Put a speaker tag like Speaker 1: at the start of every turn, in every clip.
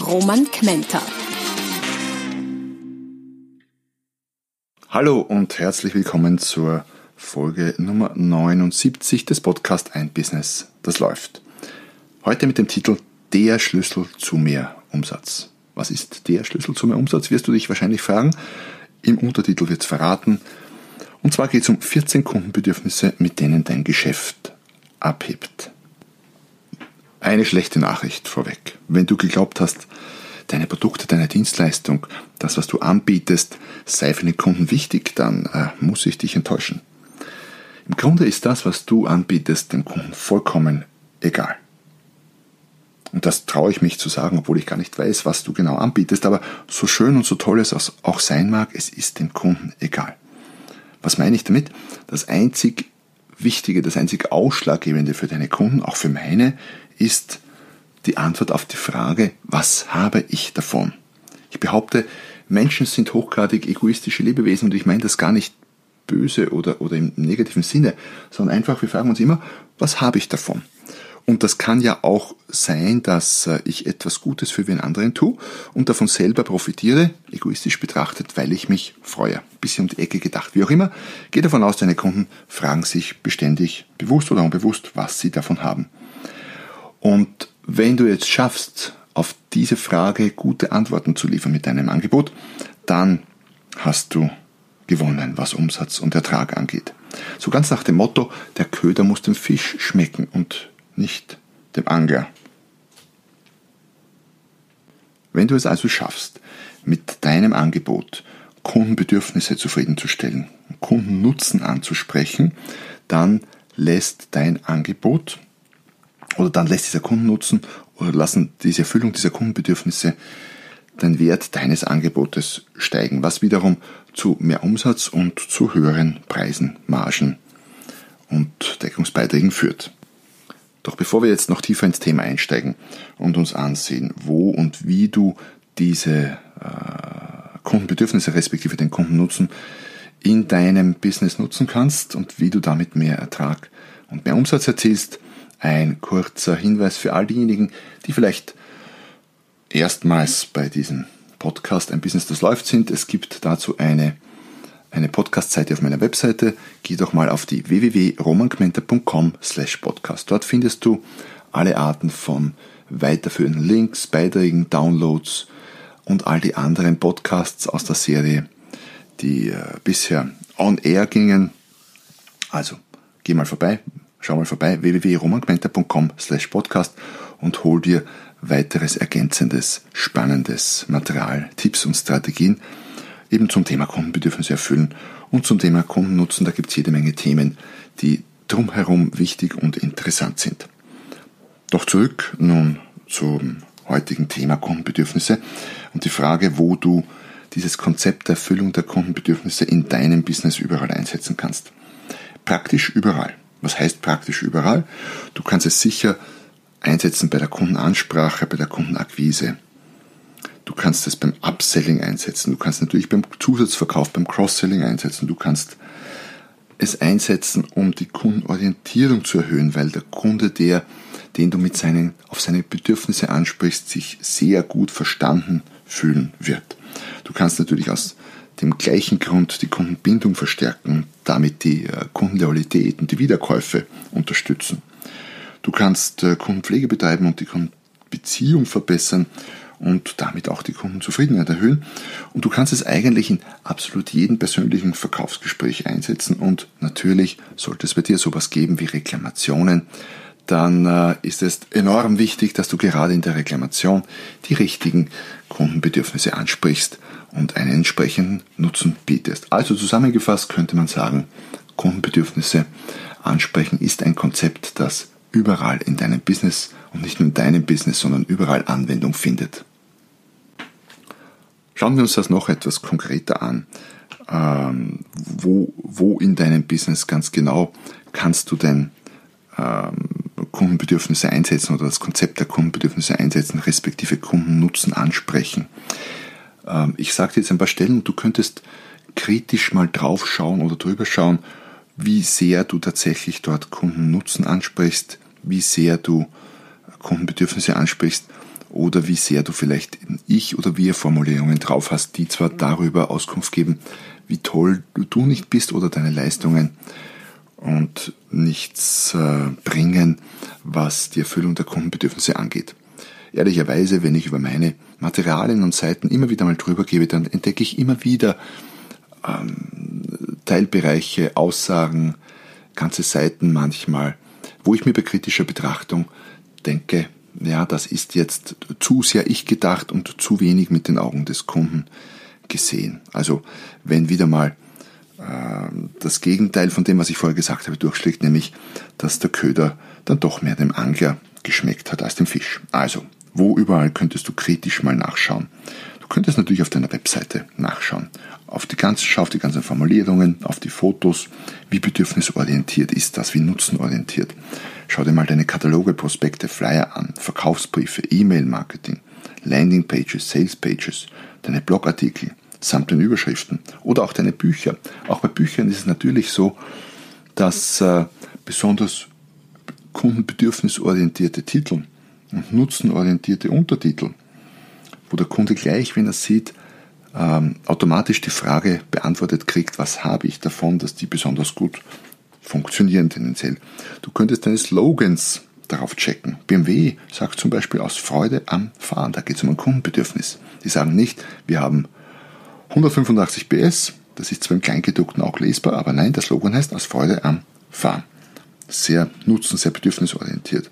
Speaker 1: Roman Kmenter.
Speaker 2: Hallo und herzlich willkommen zur Folge Nummer 79 des Podcasts Ein Business, das läuft. Heute mit dem Titel Der Schlüssel zu mehr Umsatz. Was ist der Schlüssel zu mehr Umsatz, wirst du dich wahrscheinlich fragen. Im Untertitel wird es verraten. Und zwar geht es um 14 Kundenbedürfnisse, mit denen dein Geschäft abhebt. Eine schlechte Nachricht vorweg. Wenn du geglaubt hast, deine Produkte, deine Dienstleistung, das, was du anbietest, sei für den Kunden wichtig, dann äh, muss ich dich enttäuschen. Im Grunde ist das, was du anbietest, dem Kunden vollkommen egal. Und das traue ich mich zu sagen, obwohl ich gar nicht weiß, was du genau anbietest, aber so schön und so toll es auch sein mag, es ist dem Kunden egal. Was meine ich damit? Das einzig Wichtige, das einzig Ausschlaggebende für deine Kunden, auch für meine, ist, die Antwort auf die Frage, was habe ich davon? Ich behaupte, Menschen sind hochgradig egoistische Lebewesen und ich meine das gar nicht böse oder, oder im negativen Sinne, sondern einfach, wir fragen uns immer, was habe ich davon? Und das kann ja auch sein, dass äh, ich etwas Gutes für den anderen tue und davon selber profitiere, egoistisch betrachtet, weil ich mich freue. Bisschen um die Ecke gedacht. Wie auch immer, gehe davon aus, deine Kunden fragen sich beständig, bewusst oder unbewusst, was sie davon haben. Und wenn du jetzt schaffst, auf diese Frage gute Antworten zu liefern mit deinem Angebot, dann hast du gewonnen, was Umsatz und Ertrag angeht. So ganz nach dem Motto, der Köder muss dem Fisch schmecken und nicht dem Angler. Wenn du es also schaffst, mit deinem Angebot Kundenbedürfnisse zufriedenzustellen, Kundennutzen anzusprechen, dann lässt dein Angebot oder dann lässt dieser Kundennutzen oder lassen diese Erfüllung dieser Kundenbedürfnisse den Wert deines Angebotes steigen, was wiederum zu mehr Umsatz und zu höheren Preisen, Margen und Deckungsbeiträgen führt. Doch bevor wir jetzt noch tiefer ins Thema einsteigen und uns ansehen, wo und wie du diese äh, Kundenbedürfnisse respektive den Kundennutzen in deinem Business nutzen kannst und wie du damit mehr Ertrag und mehr Umsatz erzielst, ein kurzer Hinweis für all diejenigen, die vielleicht erstmals bei diesem Podcast ein Business, das läuft sind. Es gibt dazu eine, eine Podcast-Seite auf meiner Webseite. Geh doch mal auf die www.romankmenter.com slash podcast. Dort findest du alle Arten von weiterführenden Links, Beiträgen, Downloads und all die anderen Podcasts aus der Serie, die äh, bisher on air gingen. Also, geh mal vorbei, Schau mal vorbei www.romangmenta.com slash podcast und hol dir weiteres ergänzendes, spannendes Material, Tipps und Strategien eben zum Thema Kundenbedürfnisse erfüllen und zum Thema Kundennutzen. Da gibt es jede Menge Themen, die drumherum wichtig und interessant sind. Doch zurück nun zum heutigen Thema Kundenbedürfnisse und die Frage, wo du dieses Konzept der Erfüllung der Kundenbedürfnisse in deinem Business überall einsetzen kannst. Praktisch überall. Was heißt praktisch überall? Du kannst es sicher einsetzen bei der Kundenansprache, bei der Kundenakquise. Du kannst es beim Upselling einsetzen. Du kannst natürlich beim Zusatzverkauf, beim Cross-Selling einsetzen. Du kannst es einsetzen, um die Kundenorientierung zu erhöhen, weil der Kunde, der, den du mit seinen, auf seine Bedürfnisse ansprichst, sich sehr gut verstanden fühlen wird. Du kannst natürlich aus dem gleichen Grund die Kundenbindung verstärken, damit die äh, Kundenloyalität und die Wiederkäufe unterstützen. Du kannst äh, Kundenpflege betreiben und die Kundenbeziehung verbessern und damit auch die Kundenzufriedenheit erhöhen. Und du kannst es eigentlich in absolut jedem persönlichen Verkaufsgespräch einsetzen. Und natürlich sollte es bei dir sowas geben wie Reklamationen. Dann äh, ist es enorm wichtig, dass du gerade in der Reklamation die richtigen Kundenbedürfnisse ansprichst und einen entsprechenden Nutzen bietest. Also zusammengefasst könnte man sagen, Kundenbedürfnisse ansprechen ist ein Konzept, das überall in deinem Business und nicht nur in deinem Business, sondern überall Anwendung findet. Schauen wir uns das noch etwas konkreter an. Ähm, wo, wo in deinem Business ganz genau kannst du denn ähm, Kundenbedürfnisse einsetzen oder das Konzept der Kundenbedürfnisse einsetzen, respektive Kundennutzen ansprechen. Ähm, ich sage dir jetzt ein paar Stellen und du könntest kritisch mal drauf schauen oder drüber schauen, wie sehr du tatsächlich dort Kundennutzen ansprichst, wie sehr du Kundenbedürfnisse ansprichst oder wie sehr du vielleicht Ich- oder Wir-Formulierungen drauf hast, die zwar darüber Auskunft geben, wie toll du nicht bist oder deine Leistungen und nichts äh, bringen, was die Erfüllung der Kundenbedürfnisse angeht. Ehrlicherweise, wenn ich über meine Materialien und Seiten immer wieder mal drüber gebe, dann entdecke ich immer wieder ähm, Teilbereiche, Aussagen, ganze Seiten manchmal, wo ich mir bei kritischer Betrachtung denke, ja, das ist jetzt zu sehr ich gedacht und zu wenig mit den Augen des Kunden gesehen. Also wenn wieder mal äh, das Gegenteil von dem, was ich vorher gesagt habe, durchschlägt, nämlich, dass der Köder dann doch mehr dem Angler geschmeckt hat als dem Fisch. Also, wo überall könntest du kritisch mal nachschauen? Du könntest natürlich auf deiner Webseite nachschauen. Auf die ganzen, schau auf die ganzen Formulierungen, auf die Fotos. Wie bedürfnisorientiert ist das? Wie nutzenorientiert? Schau dir mal deine Kataloge, Prospekte, Flyer an, Verkaufsbriefe, E-Mail-Marketing, Landingpages, Salespages, deine Blogartikel samt den Überschriften oder auch deine Bücher. Auch bei Büchern ist es natürlich so, dass äh, besonders kundenbedürfnisorientierte Titel und nutzenorientierte Untertitel, wo der Kunde gleich, wenn er sieht, ähm, automatisch die Frage beantwortet kriegt, was habe ich davon, dass die besonders gut funktionieren tendenziell. Du könntest deine Slogans darauf checken. BMW sagt zum Beispiel aus Freude am Fahren, da geht es um ein Kundenbedürfnis. Die sagen nicht, wir haben 185 PS, das ist zwar im Kleingedruckten auch lesbar, aber nein, der Slogan heißt aus Freude am Fahren. Sehr nutzen, sehr bedürfnisorientiert.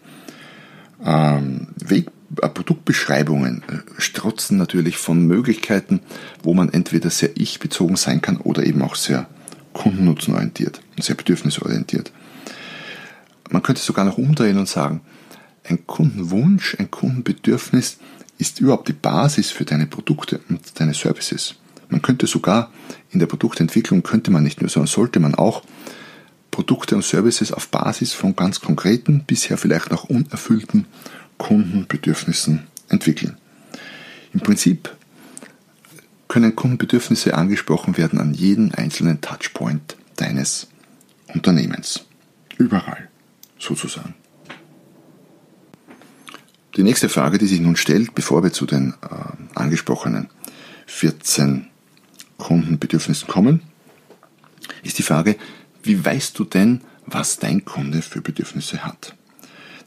Speaker 2: Ähm, Weg, Produktbeschreibungen äh, strotzen natürlich von Möglichkeiten, wo man entweder sehr ich-bezogen sein kann oder eben auch sehr kundennutzenorientiert und sehr bedürfnisorientiert. Man könnte sogar noch umdrehen und sagen, ein Kundenwunsch, ein Kundenbedürfnis ist überhaupt die Basis für deine Produkte und deine Services. Man könnte sogar in der Produktentwicklung, könnte man nicht nur, sondern sollte man auch Produkte und Services auf Basis von ganz konkreten, bisher vielleicht noch unerfüllten Kundenbedürfnissen entwickeln. Im Prinzip können Kundenbedürfnisse angesprochen werden an jeden einzelnen Touchpoint deines Unternehmens. Überall, sozusagen. Die nächste Frage, die sich nun stellt, bevor wir zu den äh, angesprochenen 14 Kundenbedürfnissen kommen, ist die Frage, wie weißt du denn, was dein Kunde für Bedürfnisse hat?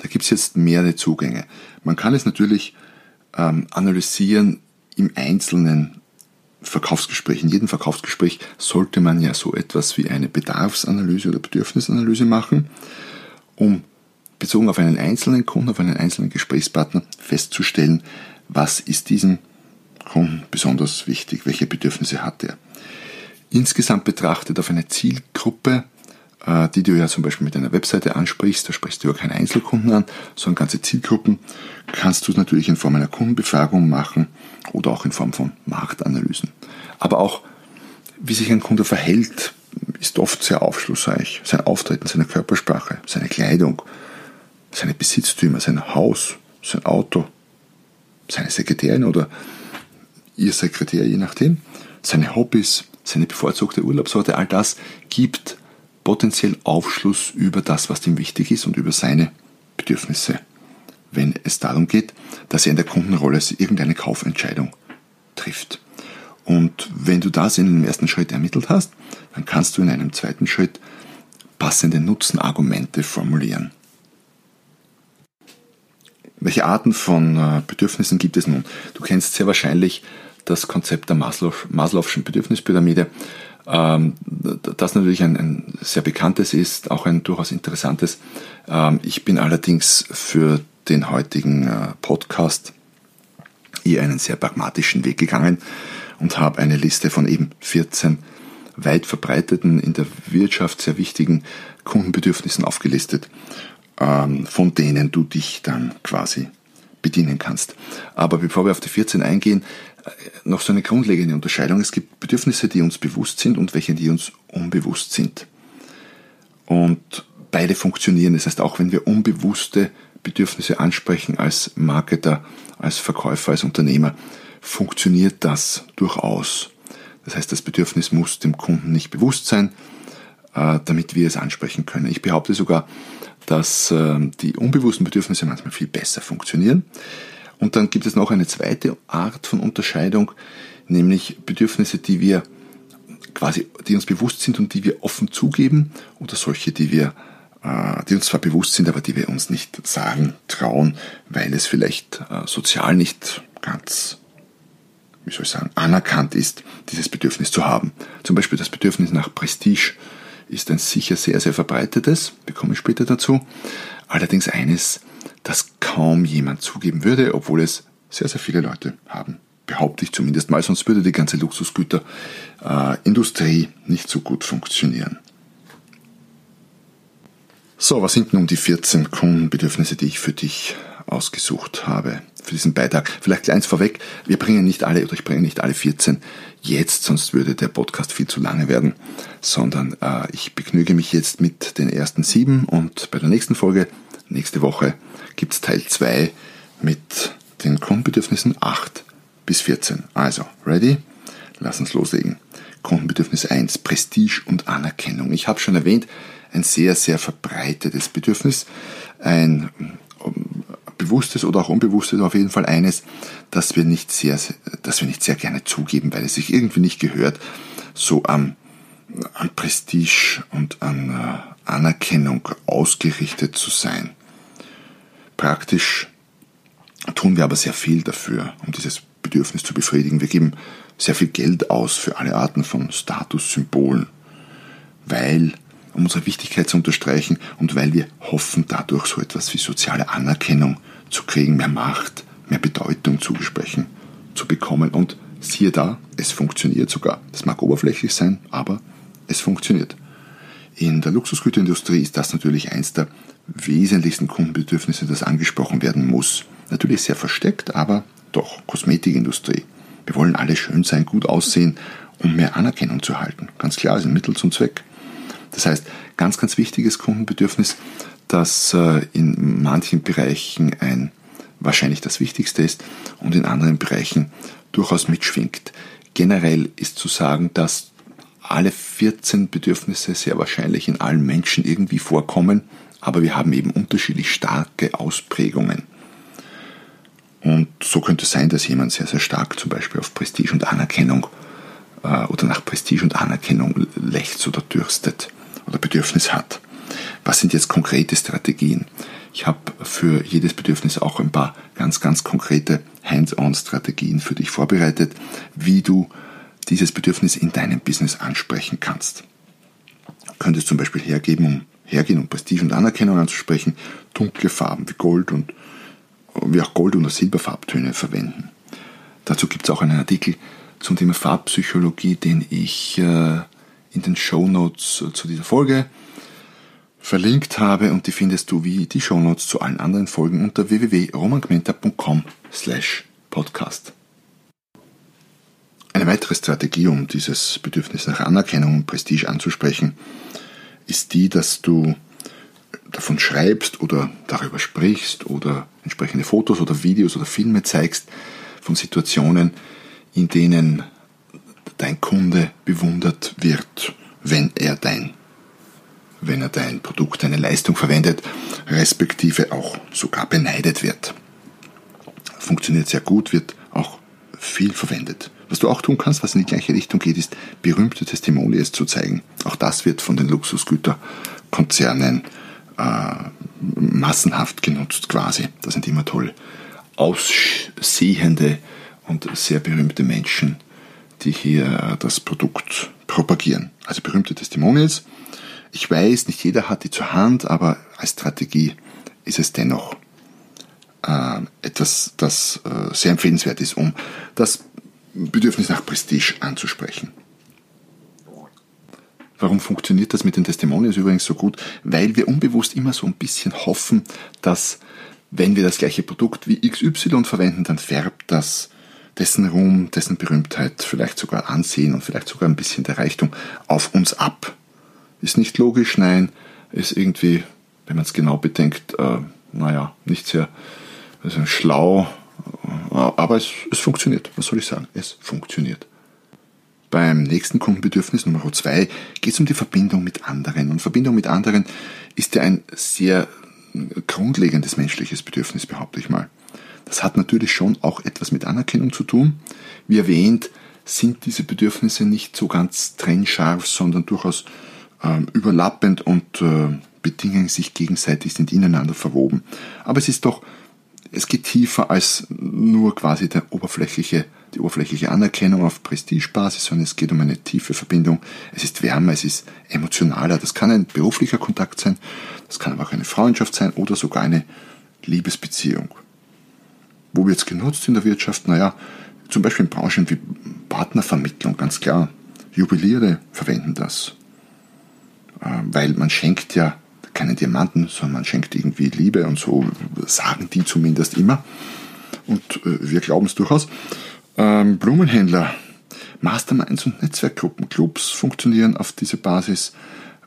Speaker 2: Da gibt es jetzt mehrere Zugänge. Man kann es natürlich ähm, analysieren im Einzelnen Verkaufsgespräch. In jedem Verkaufsgespräch sollte man ja so etwas wie eine Bedarfsanalyse oder Bedürfnisanalyse machen, um bezogen auf einen einzelnen Kunden, auf einen einzelnen Gesprächspartner festzustellen, was ist diesem Kunden besonders wichtig, welche Bedürfnisse hat er. Insgesamt betrachtet auf eine Zielgruppe, die du ja zum Beispiel mit deiner Webseite ansprichst, da sprichst du ja keine Einzelkunden an, sondern ganze Zielgruppen, kannst du es natürlich in Form einer Kundenbefragung machen oder auch in Form von Marktanalysen. Aber auch, wie sich ein Kunde verhält, ist oft sehr aufschlussreich. Sein Auftreten, seine Körpersprache, seine Kleidung, seine Besitztümer, sein Haus, sein Auto, seine Sekretärin oder ihr Sekretär, je nachdem, seine Hobbys, seine bevorzugte Urlaubsorte, all das gibt potenziell Aufschluss über das, was ihm wichtig ist und über seine Bedürfnisse, wenn es darum geht, dass er in der Kundenrolle irgendeine Kaufentscheidung trifft. Und wenn du das in dem ersten Schritt ermittelt hast, dann kannst du in einem zweiten Schritt passende Nutzenargumente formulieren. Welche Arten von äh, Bedürfnissen gibt es nun? Du kennst sehr wahrscheinlich das Konzept der Maslow, Maslow'schen Bedürfnispyramide, ähm, das natürlich ein, ein, sehr bekanntes ist, auch ein durchaus interessantes. Ähm, ich bin allerdings für den heutigen äh, Podcast eher einen sehr pragmatischen Weg gegangen und habe eine Liste von eben 14 weit verbreiteten, in der Wirtschaft sehr wichtigen Kundenbedürfnissen aufgelistet, ähm, von denen du dich dann quasi bedienen kannst. Aber bevor wir auf die 14 eingehen, äh, noch so eine grundlegende Unterscheidung. Es gibt Bedürfnisse, die uns bewusst sind und welche, die uns unbewusst sind. Und beide funktionieren. Das heißt, auch wenn wir unbewusste Bedürfnisse ansprechen als Marketer, als Verkäufer, als Unternehmer, funktioniert das durchaus. Das heißt, das Bedürfnis muss dem Kunden nicht bewusst sein, äh, damit wir es ansprechen können. Ich behaupte sogar, dass äh, die unbewussten Bedürfnisse manchmal viel besser funktionieren. Und dann gibt es noch eine zweite Art von Unterscheidung, nämlich Bedürfnisse, die wir quasi, die uns bewusst sind und die wir offen zugeben oder solche, die wir äh, die uns zwar bewusst sind, aber die wir uns nicht sagen trauen, weil es vielleicht äh, sozial nicht ganz, wie soll ich sagen, anerkannt ist, dieses Bedürfnis zu haben. Zum Beispiel das Bedürfnis nach Prestige ist ein sicher sehr, sehr verbreitetes, bekomme ich später dazu. Allerdings eines, das kaum jemand zugeben würde, obwohl es sehr, sehr viele Leute haben. Behaupte ich zumindest mal, sonst würde die ganze Luxusgüterindustrie nicht so gut funktionieren. So, was sind nun die 14 Kundenbedürfnisse, die ich für dich ausgesucht habe für diesen Beitrag? Vielleicht eins vorweg, wir bringen nicht alle oder ich bringe nicht alle 14 jetzt, sonst würde der Podcast viel zu lange werden, sondern äh, ich begnüge mich jetzt mit den ersten sieben und bei der nächsten Folge, nächste Woche, gibt's Teil 2 mit den Kundenbedürfnissen 8 bis 14. Also, ready? Lass uns loslegen. Kundenbedürfnis 1, Prestige und Anerkennung. Ich habe schon erwähnt, ein sehr, sehr verbreitetes Bedürfnis, ein bewusstes oder auch unbewusstes, auf jeden Fall eines, das wir nicht sehr, das wir nicht sehr gerne zugeben, weil es sich irgendwie nicht gehört, so an, an Prestige und an äh, Anerkennung ausgerichtet zu sein. Praktisch tun wir aber sehr viel dafür, um dieses Bedürfnis zu befriedigen. Wir geben sehr viel Geld aus für alle Arten von Statussymbolen, weil um unsere Wichtigkeit zu unterstreichen und weil wir hoffen, dadurch so etwas wie soziale Anerkennung zu kriegen, mehr Macht, mehr Bedeutung zugesprochen zu bekommen. Und siehe da, es funktioniert sogar. Das mag oberflächlich sein, aber es funktioniert. In der Luxusgüterindustrie ist das natürlich eins der wesentlichsten Kundenbedürfnisse, das angesprochen werden muss. Natürlich sehr versteckt, aber doch Kosmetikindustrie. Wir wollen alle schön sein, gut aussehen, um mehr Anerkennung zu halten. Ganz klar, ist ein Mittel zum Zweck. Das heißt, ganz, ganz wichtiges Kundenbedürfnis, das äh, in manchen Bereichen ein wahrscheinlich das Wichtigste ist und in anderen Bereichen durchaus mitschwingt. Generell ist zu sagen, dass alle 14 Bedürfnisse sehr wahrscheinlich in allen Menschen irgendwie vorkommen, aber wir haben eben unterschiedlich starke Ausprägungen. Und so könnte es sein, dass jemand sehr, sehr stark zum Beispiel auf Prestige und Anerkennung äh, oder nach Prestige und Anerkennung lechzt oder dürstet oder Bedürfnis hat. Was sind jetzt konkrete Strategien? Ich habe für jedes Bedürfnis auch ein paar ganz, ganz konkrete Hands-on-Strategien für dich vorbereitet, wie du dieses Bedürfnis in deinem Business ansprechen kannst. Du könntest zum Beispiel hergeben, um, hergehen, um Prestige und Anerkennung anzusprechen, dunkle Farben wie Gold und wie auch Gold- oder Silberfarbtöne verwenden. Dazu gibt es auch einen Artikel zum Thema Farbpsychologie, den ich äh, in den Show Notes äh, zu dieser Folge verlinkt habe und die findest du wie die Show Notes zu allen anderen Folgen unter www.romangmenta.com slash podcast. Eine weitere Strategie, um dieses Bedürfnis nach Anerkennung und Prestige anzusprechen, ist die, dass du davon schreibst oder darüber sprichst oder entsprechende Fotos oder Videos oder Filme zeigst von Situationen, in denen dein Kunde bewundert wird, wenn er dein wenn er dein Produkt, deine Leistung verwendet, respektive auch sogar beneidet wird. Funktioniert sehr gut, wird auch viel verwendet. Was du auch tun kannst, was in die gleiche Richtung geht, ist berühmte Testimonials zu zeigen. Auch das wird von den Luxusgüterkonzernen äh, massenhaft genutzt quasi. Das sind immer toll aussehende und sehr berühmte Menschen, die hier das Produkt propagieren. Also berühmte Testimonials. Ich weiß, nicht jeder hat die zur Hand, aber als Strategie ist es dennoch äh, etwas, das äh, sehr empfehlenswert ist, um das Bedürfnis nach Prestige anzusprechen. Warum funktioniert das mit den Testimonials übrigens so gut? Weil wir unbewusst immer so ein bisschen hoffen, dass wenn wir das gleiche Produkt wie XY verwenden, dann färbt das dessen Ruhm, dessen Berühmtheit, vielleicht sogar Ansehen und vielleicht sogar ein bisschen der Reichtum auf uns ab. Ist nicht logisch, nein, ist irgendwie, wenn man es genau bedenkt, äh, naja, nicht sehr also schlau, aber es, es funktioniert. Was soll ich sagen? Es funktioniert. Beim nächsten Kundenbedürfnis Nummer zwei geht es um die Verbindung mit anderen. Und Verbindung mit anderen ist ja ein sehr grundlegendes menschliches Bedürfnis, behaupte ich mal. Das hat natürlich schon auch etwas mit Anerkennung zu tun. Wie erwähnt, sind diese Bedürfnisse nicht so ganz trennscharf, sondern durchaus überlappend und äh, bedingen sich gegenseitig, sind ineinander verwoben. Aber es ist doch, es geht tiefer als nur quasi der oberflächliche, die oberflächliche Anerkennung auf Prestigebasis, sondern es geht um eine tiefe Verbindung. Es ist wärmer, es ist emotionaler. Das kann ein beruflicher Kontakt sein, das kann aber auch eine Freundschaft sein oder sogar eine Liebesbeziehung. Wo wird es genutzt in der Wirtschaft? Naja, zum Beispiel in Branchen wie Partnervermittlung, ganz klar. Jubiliere verwenden das. Äh, weil man schenkt ja keinen Diamanten, sondern man schenkt irgendwie Liebe und so sagen die zumindest immer. Und äh, wir glauben es durchaus. Ähm, Blumenhändler, Masterminds und Netzwerkgruppen, Clubs funktionieren auf dieser Basis.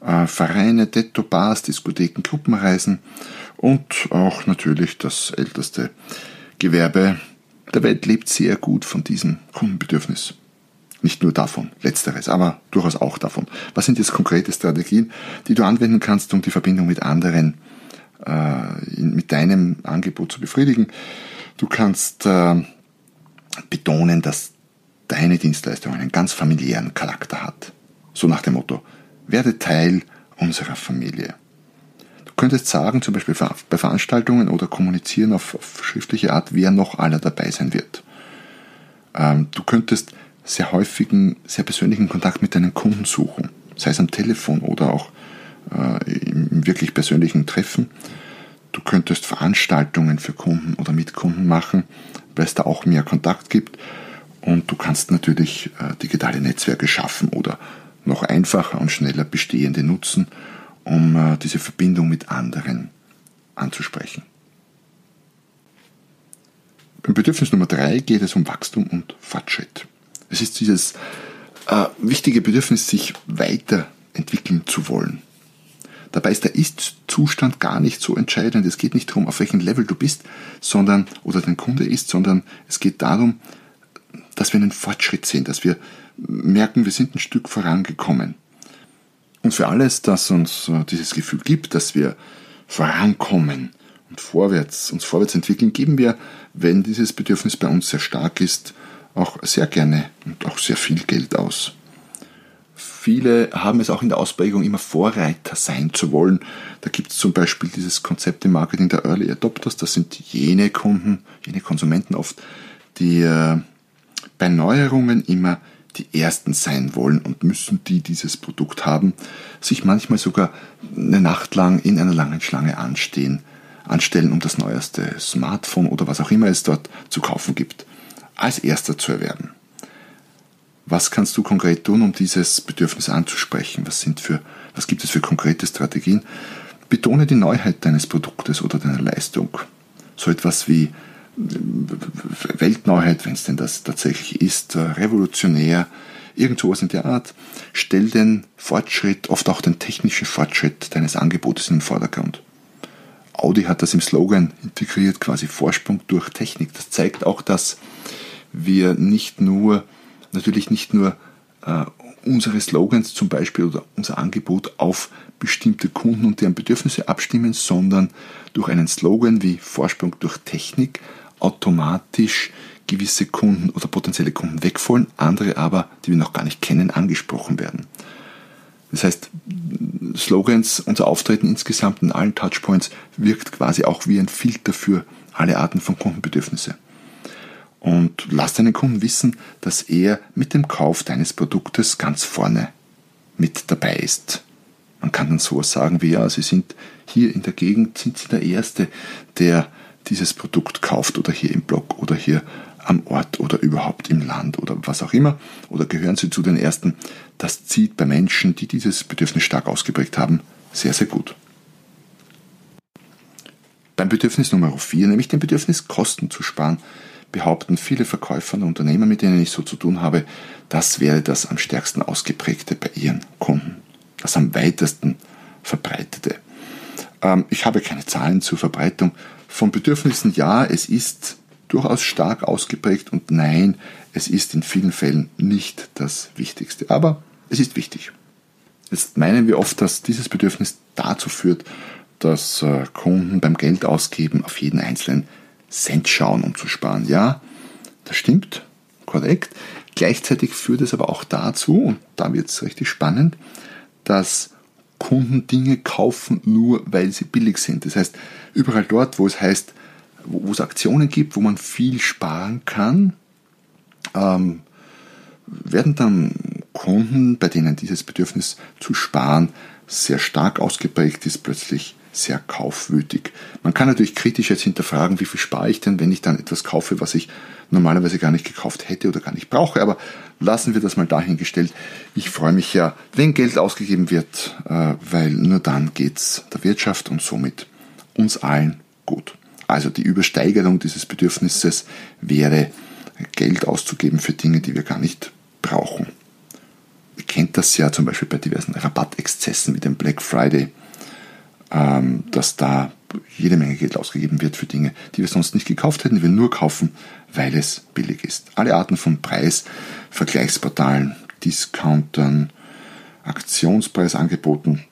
Speaker 2: Äh, Vereine, Detto, Bars, Diskotheken, Gruppenreisen und auch natürlich das älteste Gewerbe der Welt lebt sehr gut von diesem Kundenbedürfnis. Nicht nur davon, letzteres, aber durchaus auch davon. Was sind jetzt konkrete Strategien, die du anwenden kannst, um die Verbindung mit anderen, äh, mit deinem Angebot zu befriedigen? Du kannst äh, betonen, dass deine Dienstleistung einen ganz familiären Charakter hat. So nach dem Motto, werde Teil unserer Familie. Du könntest sagen, zum Beispiel bei Veranstaltungen oder kommunizieren auf, auf schriftliche Art, wer noch aller dabei sein wird. Ähm, du könntest sehr häufigen, sehr persönlichen Kontakt mit deinen Kunden suchen, sei es am Telefon oder auch äh, im wirklich persönlichen Treffen. Du könntest Veranstaltungen für Kunden oder Mitkunden machen, weil es da auch mehr Kontakt gibt. Und du kannst natürlich äh, digitale Netzwerke schaffen oder noch einfacher und schneller bestehende nutzen, um äh, diese Verbindung mit anderen anzusprechen. Beim Bedürfnis Nummer drei geht es um Wachstum und Fortschritt. Es ist dieses äh, wichtige Bedürfnis, sich weiterentwickeln zu wollen. Dabei ist der Ist-Zustand gar nicht so entscheidend. Es geht nicht darum, auf welchem Level du bist, sondern, oder dein Kunde ist, sondern es geht darum, dass wir einen Fortschritt sehen, dass wir merken, wir sind ein Stück vorangekommen. Und für alles, das uns äh, dieses Gefühl gibt, dass wir vorankommen und vorwärts, uns vorwärts entwickeln, geben wir, wenn dieses Bedürfnis bei uns sehr stark ist, auch sehr gerne und auch sehr viel Geld aus. Viele haben es auch in der Ausprägung immer Vorreiter sein zu wollen. Da gibt es zum Beispiel dieses Konzept im Marketing der Early Adopters. Das sind jene Kunden, jene Konsumenten oft, die äh, bei Neuerungen immer die Ersten sein wollen und müssen, die dieses Produkt haben, sich manchmal sogar eine Nacht lang in einer langen Schlange anstehen, anstellen, um das neueste Smartphone oder was auch immer es dort zu kaufen gibt als erster zu erwerben. Was kannst du konkret tun, um dieses Bedürfnis anzusprechen? Was, sind für, was gibt es für konkrete Strategien? Betone die Neuheit deines Produktes oder deiner Leistung. So etwas wie Weltneuheit, wenn es denn das tatsächlich ist, revolutionär, irgend sowas in der Art. Stell den Fortschritt, oft auch den technischen Fortschritt deines Angebotes in den Vordergrund. Audi hat das im Slogan integriert, quasi Vorsprung durch Technik. Das zeigt auch, dass wir nicht nur, natürlich nicht nur äh, unsere Slogans zum Beispiel oder unser Angebot auf bestimmte Kunden und deren Bedürfnisse abstimmen, sondern durch einen Slogan wie Vorsprung durch Technik automatisch gewisse Kunden oder potenzielle Kunden wegfallen, andere aber, die wir noch gar nicht kennen, angesprochen werden. Das heißt, Slogans, unser Auftreten insgesamt in allen Touchpoints wirkt quasi auch wie ein Filter für alle Arten von Kundenbedürfnisse und lass deinen Kunden wissen, dass er mit dem Kauf deines Produktes ganz vorne mit dabei ist. Man kann dann sowas sagen wie, ja, Sie sind hier in der Gegend, sind Sie der Erste, der dieses Produkt kauft oder hier im Blog oder hier am Ort oder überhaupt im Land oder was auch immer. Oder gehören Sie zu den Ersten. Das zieht bei Menschen, die dieses Bedürfnis stark ausgeprägt haben, sehr, sehr gut. Beim Bedürfnis Nummer 4, nämlich dem Bedürfnis Kosten zu sparen, behaupten viele Verkäufer und Unternehmer, mit denen ich so zu tun habe, das wäre das am stärksten ausgeprägte bei ihren Kunden. Das am weitesten verbreitete. Ähm, ich habe keine Zahlen zur Verbreitung von Bedürfnissen. Ja, es ist durchaus stark ausgeprägt und nein, es ist in vielen Fällen nicht das Wichtigste. Aber es ist wichtig. Jetzt meinen wir oft, dass dieses Bedürfnis dazu führt, dass äh, Kunden beim Geld ausgeben auf jeden einzelnen Cent schauen, um zu sparen. Ja, das stimmt, korrekt. Gleichzeitig führt es aber auch dazu, und da wird es richtig spannend, dass Kunden Dinge kaufen, nur weil sie billig sind. Das heißt, überall dort, wo es heißt, wo es Aktionen gibt, wo man viel sparen kann, ähm, werden dann Kunden, bei denen dieses Bedürfnis zu sparen sehr stark ausgeprägt ist, plötzlich sehr kaufwütig. Man kann natürlich kritisch jetzt hinterfragen, wie viel spare ich denn, wenn ich dann etwas kaufe, was ich normalerweise gar nicht gekauft hätte oder gar nicht brauche. Aber lassen wir das mal dahingestellt. Ich freue mich ja, wenn Geld ausgegeben wird, äh, weil nur dann geht's der Wirtschaft und somit uns allen gut. Also die Übersteigerung dieses Bedürfnisses wäre, Geld auszugeben für Dinge, die wir gar nicht brauchen. Ihr kennt das ja zum Beispiel bei diversen Rabattexzessen wie dem Black Friday ähm, dass da jede Menge Geld ausgegeben wird für Dinge, die wir sonst nicht gekauft hätten, die wir nur kaufen, weil es billig ist. Alle Arten von Preisvergleichsportalen, Discountern, Aktionspreisangeboten,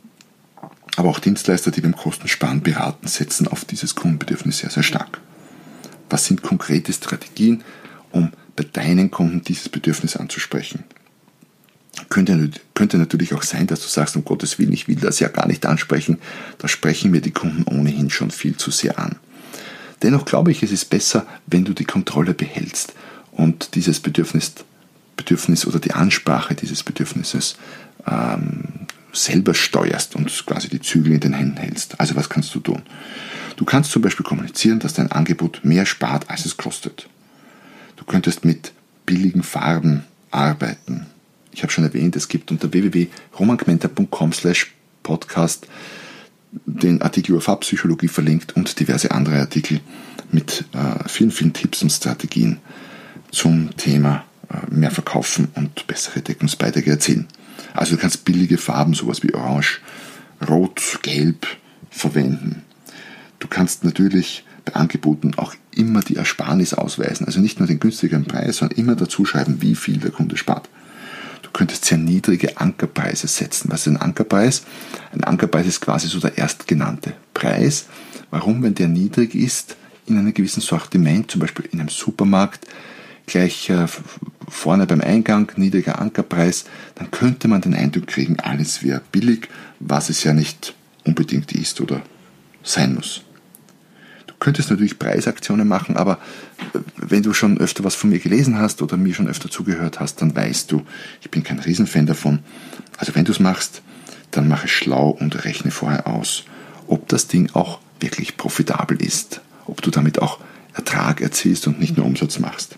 Speaker 2: aber auch Dienstleister, die beim Kostensparen beraten, setzen auf dieses Kundenbedürfnis sehr, sehr stark. Was sind konkrete Strategien, um bei deinen Kunden dieses Bedürfnis anzusprechen? Könnte, könnte natürlich auch sein, dass du sagst, um Gottes Willen, ich will das ja gar nicht ansprechen. Da sprechen wir die Kunden ohnehin schon viel zu sehr an. Dennoch glaube ich, es ist besser, wenn du die Kontrolle behältst und dieses Bedürfnis, Bedürfnis oder die Ansprache dieses Bedürfnisses ähm, selber steuerst und quasi die Zügel in den Händen hältst. Also was kannst du tun? Du kannst zum Beispiel kommunizieren, dass dein Angebot mehr spart, als es kostet. Du könntest mit billigen Farben arbeiten ich habe schon erwähnt, es gibt unter www.romangmenta.com slash podcast den Artikel über Farbpsychologie verlinkt und diverse andere Artikel mit äh, vielen, vielen Tipps und Strategien zum Thema äh, mehr verkaufen und bessere Deckungsbeiträge erzielen. Also du kannst billige Farben, sowas wie Orange, Rot, Gelb verwenden. Du kannst natürlich bei Angeboten auch immer die Ersparnis ausweisen, also nicht nur den günstigeren Preis, sondern immer dazu schreiben, wie viel der Kunde spart. Könntest sehr niedrige Ankerpreise setzen. Was ist ein Ankerpreis? Ein Ankerpreis ist quasi so der erstgenannte Preis. Warum, wenn der niedrig ist, in einem gewissen Sortiment, zum Beispiel in einem Supermarkt, gleich äh, vorne beim Eingang niedriger Ankerpreis, dann könnte man den Eindruck kriegen, alles wäre billig, was es ja nicht unbedingt ist oder sein muss könntest natürlich Preisaktionen machen, aber äh, wenn du schon öfter was von mir gelesen hast oder mir schon öfter zugehört hast, dann weißt du, ich bin kein Riesenfan davon. Also wenn du es machst, dann mach es schlau und rechne vorher aus, ob das Ding auch wirklich profitabel ist, ob du damit auch Ertrag erzielst und nicht nur Umsatz machst.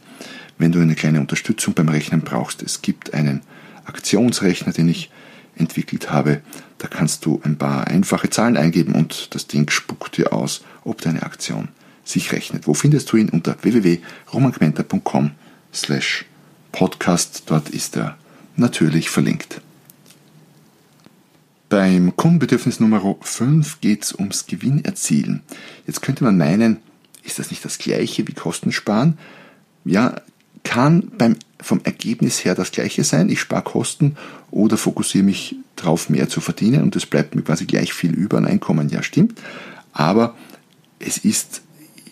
Speaker 2: Wenn du eine kleine Unterstützung beim Rechnen brauchst, es gibt einen Aktionsrechner, den ich entwickelt habe. Da kannst du ein paar einfache Zahlen eingeben und das Ding spuckt dir aus, ob deine Aktion sich rechnet. Wo findest du ihn? Unter www.romangmenta.com slash podcast. Dort ist er natürlich verlinkt. Beim Kundenbedürfnis Nummer 5 geht es ums Gewinnerzielen. Jetzt könnte man meinen, ist das nicht das gleiche wie Kostensparen? Ja, kann beim, vom Ergebnis her das gleiche sein. Ich spare Kosten oder fokussiere mich darauf, mehr zu verdienen und es bleibt mir quasi gleich viel über ein Einkommen. Ja, stimmt. Aber es ist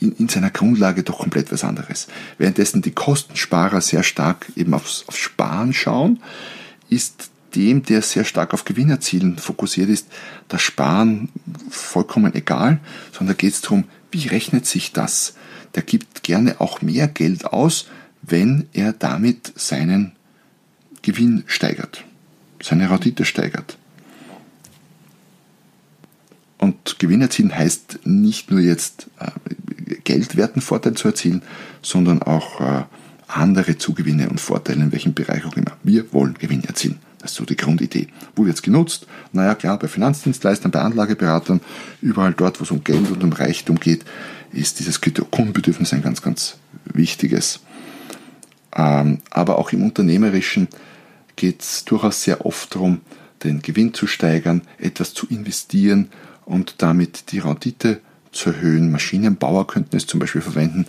Speaker 2: in, in, seiner Grundlage doch komplett was anderes. Währenddessen die Kostensparer sehr stark eben aufs, aufs Sparen schauen, ist dem, der sehr stark auf Gewinnerzielen fokussiert ist, das Sparen vollkommen egal, sondern da geht es darum, wie rechnet sich das? Der gibt gerne auch mehr Geld aus, wenn er damit seinen Gewinn steigert, seine Rendite steigert. Und Gewinn erzielen heißt nicht nur jetzt äh, geldwerten Vorteil zu erzielen, sondern auch äh, andere Zugewinne und Vorteile, in welchem Bereich auch immer. Wir wollen Gewinn erzielen. Das ist so die Grundidee. Wo wird es genutzt? Naja, klar, bei Finanzdienstleistern, bei Anlageberatern, überall dort, wo es um Geld und um Reichtum geht, ist dieses Kundenbedürfnis ein ganz, ganz wichtiges. Ähm, aber auch im Unternehmerischen geht es durchaus sehr oft darum, den Gewinn zu steigern, etwas zu investieren und damit die Rendite zu erhöhen. Maschinenbauer könnten es zum Beispiel verwenden,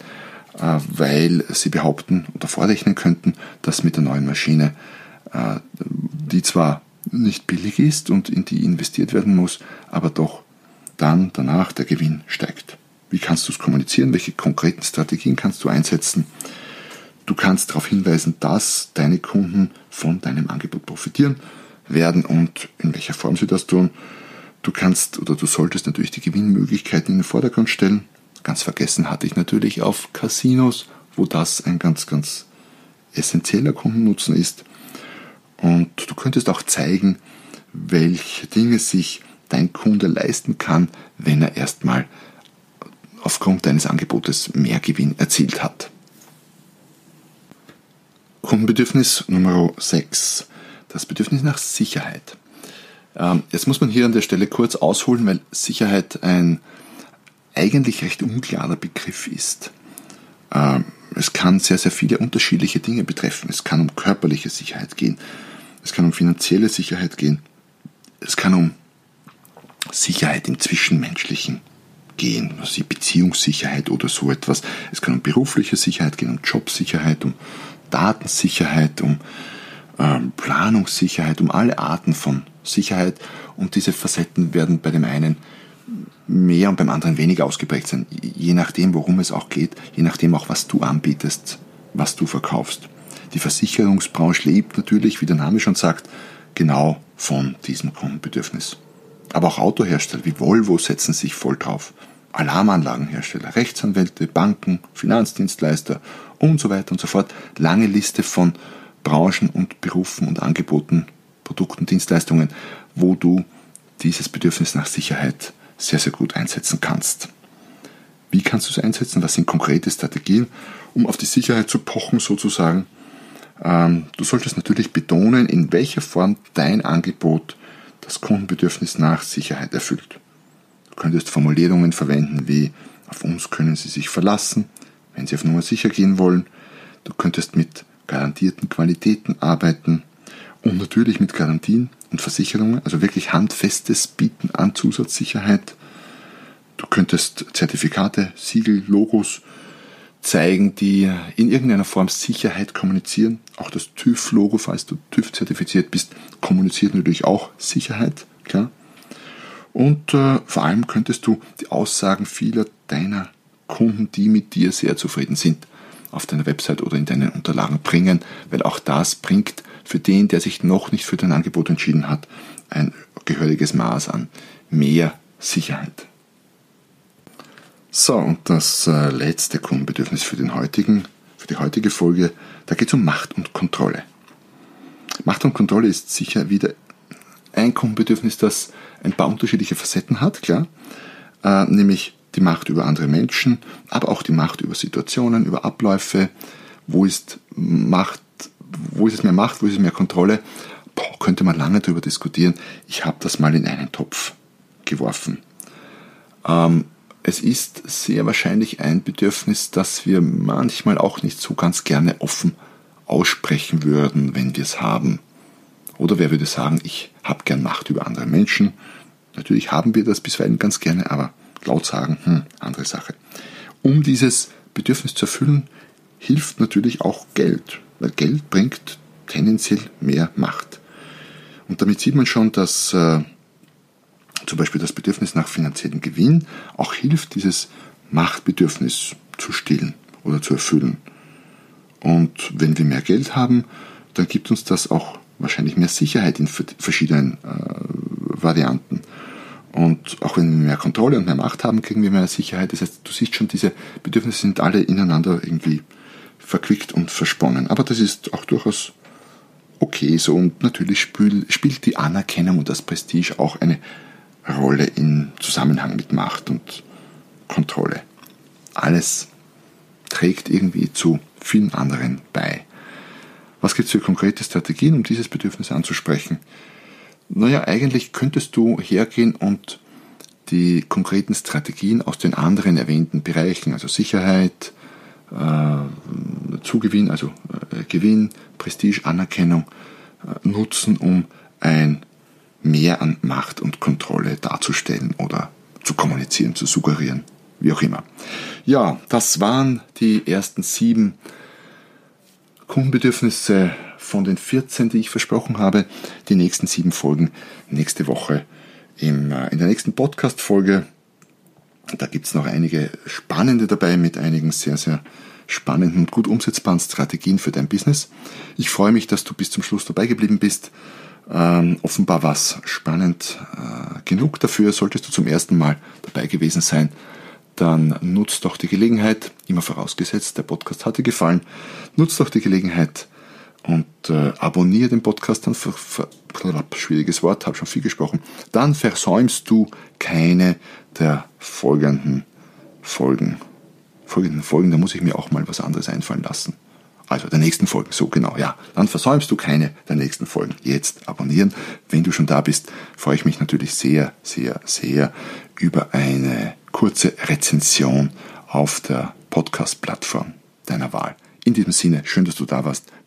Speaker 2: äh, weil sie behaupten oder vorrechnen könnten, dass mit der neuen Maschine, äh, die zwar nicht billig ist und in die investiert werden muss, aber doch dann danach der Gewinn steigt. Wie kannst du es kommunizieren? Welche konkreten Strategien kannst du einsetzen? Du kannst darauf hinweisen, dass deine Kunden von deinem Angebot profitieren werden und in welcher Form sie das tun. Du kannst oder du solltest natürlich die Gewinnmöglichkeiten in den Vordergrund stellen. Ganz vergessen hatte ich natürlich auf Casinos, wo das ein ganz, ganz essentieller Kundennutzen ist. Und du könntest auch zeigen, welche Dinge sich dein Kunde leisten kann, wenn er erstmal aufgrund deines Angebotes mehr Gewinn erzielt hat. Kundenbedürfnis Nummer 6. Das Bedürfnis nach Sicherheit. Ähm, jetzt muss man hier an der Stelle kurz ausholen, weil Sicherheit ein eigentlich recht unklarer Begriff ist. Ähm, es kann sehr, sehr viele unterschiedliche Dinge betreffen. Es kann um körperliche Sicherheit gehen. Es kann um finanzielle Sicherheit gehen. Es kann um Sicherheit im Zwischenmenschlichen gehen, also Beziehungssicherheit oder so etwas. Es kann um berufliche Sicherheit gehen, um Jobsicherheit, um Datensicherheit, um ähm, Planungssicherheit, um alle Arten von Sicherheit. Und diese Facetten werden bei dem einen mehr und beim anderen weniger ausgeprägt sein, je nachdem, worum es auch geht, je nachdem auch, was du anbietest, was du verkaufst. Die Versicherungsbranche lebt natürlich, wie der Name schon sagt, genau von diesem Kundenbedürfnis. Aber auch Autohersteller wie Volvo setzen sich voll drauf. Alarmanlagenhersteller, Rechtsanwälte, Banken, Finanzdienstleister und so weiter und so fort. Lange Liste von Branchen und Berufen und Angeboten, Produkten, Dienstleistungen, wo du dieses Bedürfnis nach Sicherheit sehr, sehr gut einsetzen kannst. Wie kannst du es einsetzen? Was sind konkrete Strategien, um auf die Sicherheit zu pochen sozusagen? Ähm, du solltest natürlich betonen, in welcher Form dein Angebot das Kundenbedürfnis nach Sicherheit erfüllt. Du könntest Formulierungen verwenden wie auf uns können Sie sich verlassen, wenn Sie auf Nummer sicher gehen wollen. Du könntest mit garantierten Qualitäten arbeiten und natürlich mit Garantien und Versicherungen, also wirklich handfestes Bieten an Zusatzsicherheit. Du könntest Zertifikate, Siegel, Logos zeigen, die in irgendeiner Form Sicherheit kommunizieren. Auch das TÜV-Logo, falls du TÜV-zertifiziert bist, kommuniziert natürlich auch Sicherheit, klar. Und äh, vor allem könntest du die Aussagen vieler deiner Kunden, die mit dir sehr zufrieden sind, auf deiner Website oder in deinen Unterlagen bringen, weil auch das bringt für den, der sich noch nicht für dein Angebot entschieden hat, ein gehöriges Maß an mehr Sicherheit. So, und das äh, letzte Kundenbedürfnis für, den heutigen, für die heutige Folge, da geht es um Macht und Kontrolle. Macht und Kontrolle ist sicher wieder ein Kundenbedürfnis, das ein paar unterschiedliche Facetten hat, klar, äh, nämlich die Macht über andere Menschen, aber auch die Macht über Situationen, über Abläufe. Wo ist Macht, wo ist es mehr Macht, wo ist es mehr Kontrolle? Boah, könnte man lange darüber diskutieren. Ich habe das mal in einen Topf geworfen. Ähm, es ist sehr wahrscheinlich ein Bedürfnis, das wir manchmal auch nicht so ganz gerne offen aussprechen würden, wenn wir es haben. Oder wer würde sagen, ich habe gern Macht über andere Menschen? Natürlich haben wir das bisweilen ganz gerne, aber laut sagen, hm, andere Sache. Um dieses Bedürfnis zu erfüllen, hilft natürlich auch Geld, weil Geld bringt tendenziell mehr Macht. Und damit sieht man schon, dass äh, zum Beispiel das Bedürfnis nach finanziellem Gewinn auch hilft, dieses Machtbedürfnis zu stillen oder zu erfüllen. Und wenn wir mehr Geld haben, dann gibt uns das auch wahrscheinlich mehr Sicherheit in verschiedenen äh, Varianten. Und auch wenn wir mehr Kontrolle und mehr Macht haben, kriegen wir mehr Sicherheit. Das heißt, du siehst schon, diese Bedürfnisse sind alle ineinander irgendwie verquickt und versponnen. Aber das ist auch durchaus okay so. Und natürlich spielt die Anerkennung und das Prestige auch eine Rolle im Zusammenhang mit Macht und Kontrolle. Alles trägt irgendwie zu vielen anderen bei. Was gibt es für konkrete Strategien, um dieses Bedürfnis anzusprechen? Naja, eigentlich könntest du hergehen und die konkreten Strategien aus den anderen erwähnten Bereichen, also Sicherheit, äh, Zugewinn, also äh, Gewinn, Prestige, Anerkennung, äh, nutzen, um ein Mehr an Macht und Kontrolle darzustellen oder zu kommunizieren, zu suggerieren, wie auch immer. Ja, das waren die ersten sieben Kundenbedürfnisse von den 14, die ich versprochen habe. Die nächsten sieben Folgen nächste Woche im, äh, in der nächsten Podcast-Folge. Da gibt es noch einige spannende dabei mit einigen sehr, sehr spannenden und gut umsetzbaren Strategien für dein Business. Ich freue mich, dass du bis zum Schluss dabei geblieben bist. Ähm, offenbar war es spannend äh, genug dafür. Solltest du zum ersten Mal dabei gewesen sein, dann nutzt doch die Gelegenheit, immer vorausgesetzt, der Podcast hat dir gefallen, nutzt doch die Gelegenheit und äh, abonniere den Podcast, dann ver, ver, schwieriges Wort, habe schon viel gesprochen, dann versäumst du keine der folgenden Folgen. Folgenden Folgen, da muss ich mir auch mal was anderes einfallen lassen. Also der nächsten Folgen, so genau, ja. Dann versäumst du keine der nächsten Folgen. Jetzt abonnieren. Wenn du schon da bist, freue ich mich natürlich sehr, sehr, sehr über eine kurze Rezension auf der Podcast-Plattform deiner Wahl. In diesem Sinne, schön, dass du da warst.